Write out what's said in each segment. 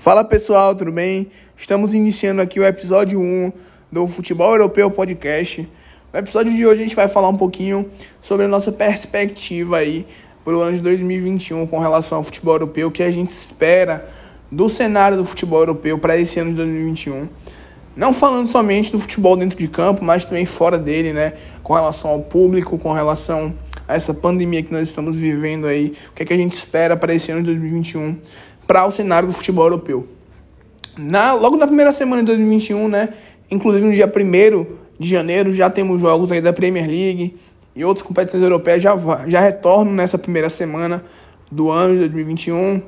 Fala pessoal, tudo bem? Estamos iniciando aqui o episódio 1 do Futebol Europeu Podcast. No episódio de hoje a gente vai falar um pouquinho sobre a nossa perspectiva aí para o ano de 2021 com relação ao futebol europeu, o que a gente espera do cenário do futebol europeu para esse ano de 2021. Não falando somente do futebol dentro de campo, mas também fora dele, né? Com relação ao público, com relação a essa pandemia que nós estamos vivendo aí, o que, é que a gente espera para esse ano de 2021 para o cenário do futebol europeu. Na, logo na primeira semana de 2021, né, inclusive no dia 1 de janeiro, já temos jogos aí da Premier League e outras competições europeias já, já retornam nessa primeira semana do ano de 2021.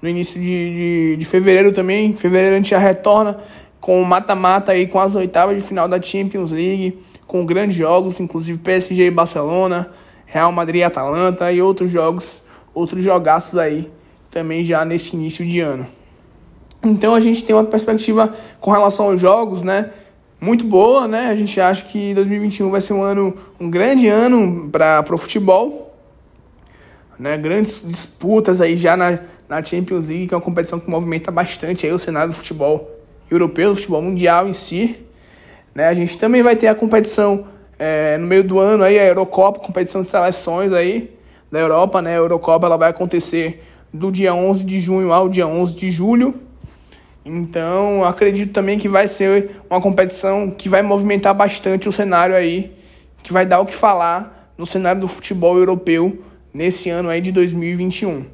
No início de, de, de fevereiro também, fevereiro a gente já retorna com o mata-mata aí com as oitavas de final da Champions League, com grandes jogos, inclusive PSG e Barcelona, Real Madrid e Atalanta e outros jogos, outros jogaços aí também já nesse início de ano. Então a gente tem uma perspectiva com relação aos jogos, né? Muito boa, né? A gente acha que 2021 vai ser um ano, um grande ano para o futebol, né? Grandes disputas aí já na, na Champions League, que é uma competição que movimenta bastante aí o cenário do futebol europeu, do futebol mundial em si. Né? A gente também vai ter a competição é, no meio do ano aí, a Eurocopa, competição de seleções aí da Europa, né? A Eurocopa ela vai acontecer do dia 11 de junho ao dia 11 de julho. Então, acredito também que vai ser uma competição que vai movimentar bastante o cenário aí, que vai dar o que falar no cenário do futebol europeu nesse ano aí de 2021.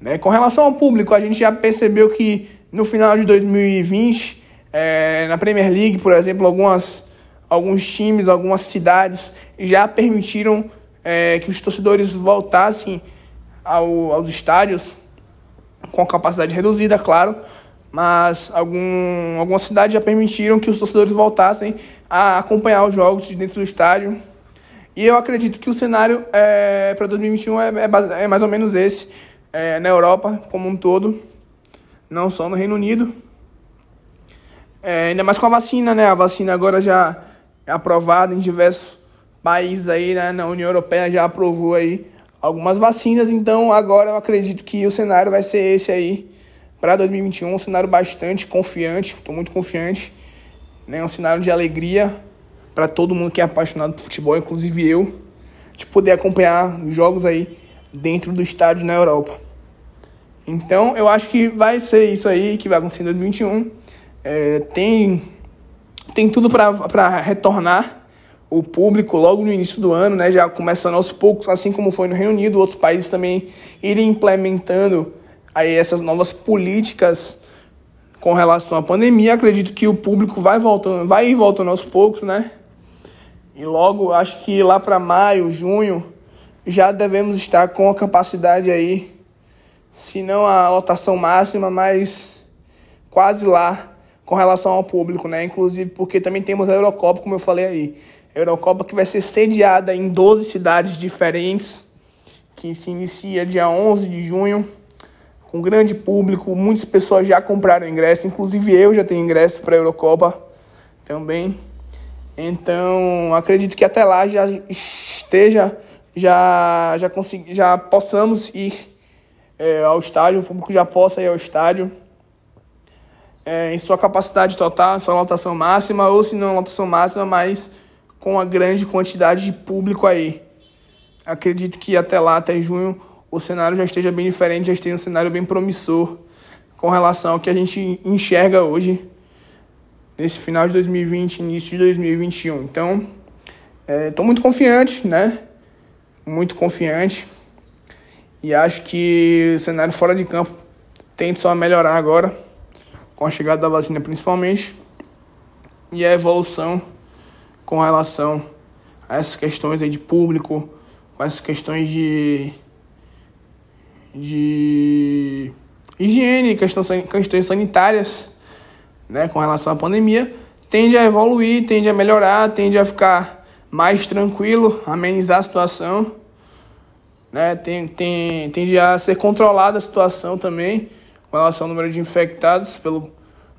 Né? Com relação ao público, a gente já percebeu que no final de 2020, é, na Premier League, por exemplo, algumas, alguns times, algumas cidades já permitiram é, que os torcedores voltassem ao, aos estádios com capacidade reduzida, claro, mas algum, algumas cidades já permitiram que os torcedores voltassem a acompanhar os jogos de dentro do estádio. E eu acredito que o cenário é, para 2021 é, é, é, mais ou menos esse, é, na Europa como um todo, não só no Reino Unido. É, ainda mais com a vacina, né? A vacina agora já é aprovada em diversos países aí, né? Na União Europeia já aprovou aí algumas vacinas, então agora eu acredito que o cenário vai ser esse aí para 2021, um cenário bastante confiante, estou muito confiante, né? Um cenário de alegria para todo mundo que é apaixonado por futebol, inclusive eu, de poder acompanhar jogos aí dentro do estádio na Europa. Então eu acho que vai ser isso aí que vai acontecer em 2021. É, tem, tem tudo para retornar o público logo no início do ano, né, já começando aos poucos, assim como foi no Reino Unido, outros países também irem implementando aí essas novas políticas com relação à pandemia. Acredito que o público vai voltando, vai ir voltando aos poucos, né? E logo, acho que lá para maio, junho, já devemos estar com a capacidade aí, se não a lotação máxima, mas quase lá com relação ao público, né? Inclusive porque também temos a Eurocopa, como eu falei aí. Eurocopa que vai ser sediada em 12 cidades diferentes, que se inicia dia 11 de junho, com grande público, muitas pessoas já compraram ingresso, inclusive eu já tenho ingresso para a Eurocopa também. Então, acredito que até lá já esteja, já, já, consegui, já possamos ir é, ao estádio, o público já possa ir ao estádio. É, em sua capacidade total, sua lotação máxima, ou se não lotação máxima, mas com a grande quantidade de público aí. Acredito que até lá, até junho, o cenário já esteja bem diferente, já esteja um cenário bem promissor com relação ao que a gente enxerga hoje nesse final de 2020, início de 2021. Então, estou é, muito confiante, né? Muito confiante. E acho que o cenário fora de campo tende só a melhorar agora, com a chegada da vacina principalmente, e a evolução com relação a essas questões aí de público, com essas questões de, de higiene, questões, questões sanitárias, né, com relação à pandemia, tende a evoluir, tende a melhorar, tende a ficar mais tranquilo, amenizar a situação, né, tem, tem, tende a ser controlada a situação também com relação ao número de infectados pelo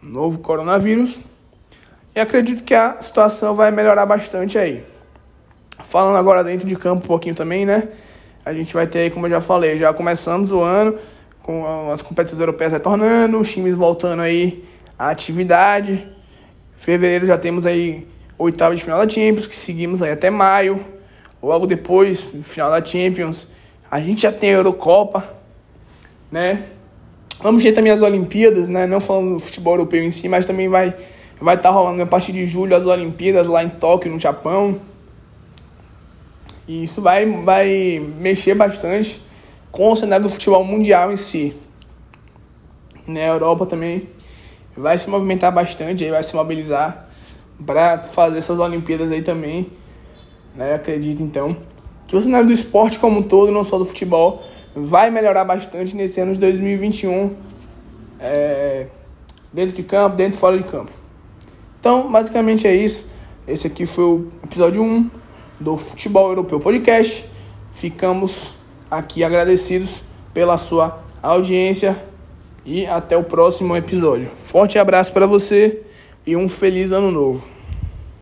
novo coronavírus. E acredito que a situação vai melhorar bastante aí. Falando agora dentro de campo um pouquinho também, né? A gente vai ter aí, como eu já falei, já começamos o ano com as competições europeias retornando, os times voltando aí à atividade. Fevereiro já temos aí oitava de final da Champions, que seguimos aí até maio. Logo depois, final da Champions, a gente já tem a Eurocopa, né? Vamos ter também as Olimpíadas, né? Não falando do futebol europeu em si, mas também vai vai estar tá rolando a partir de julho as Olimpíadas lá em Tóquio, no Japão. E isso vai, vai mexer bastante com o cenário do futebol mundial em si. Né? A Europa também vai se movimentar bastante, aí vai se mobilizar para fazer essas Olimpíadas aí também. Né? Acredito então que o cenário do esporte como um todo, não só do futebol, vai melhorar bastante nesse ano de 2021, é, dentro de campo, dentro e fora de campo. Então, basicamente é isso. Esse aqui foi o episódio 1 do Futebol Europeu Podcast. Ficamos aqui agradecidos pela sua audiência e até o próximo episódio. Forte abraço para você e um feliz ano novo.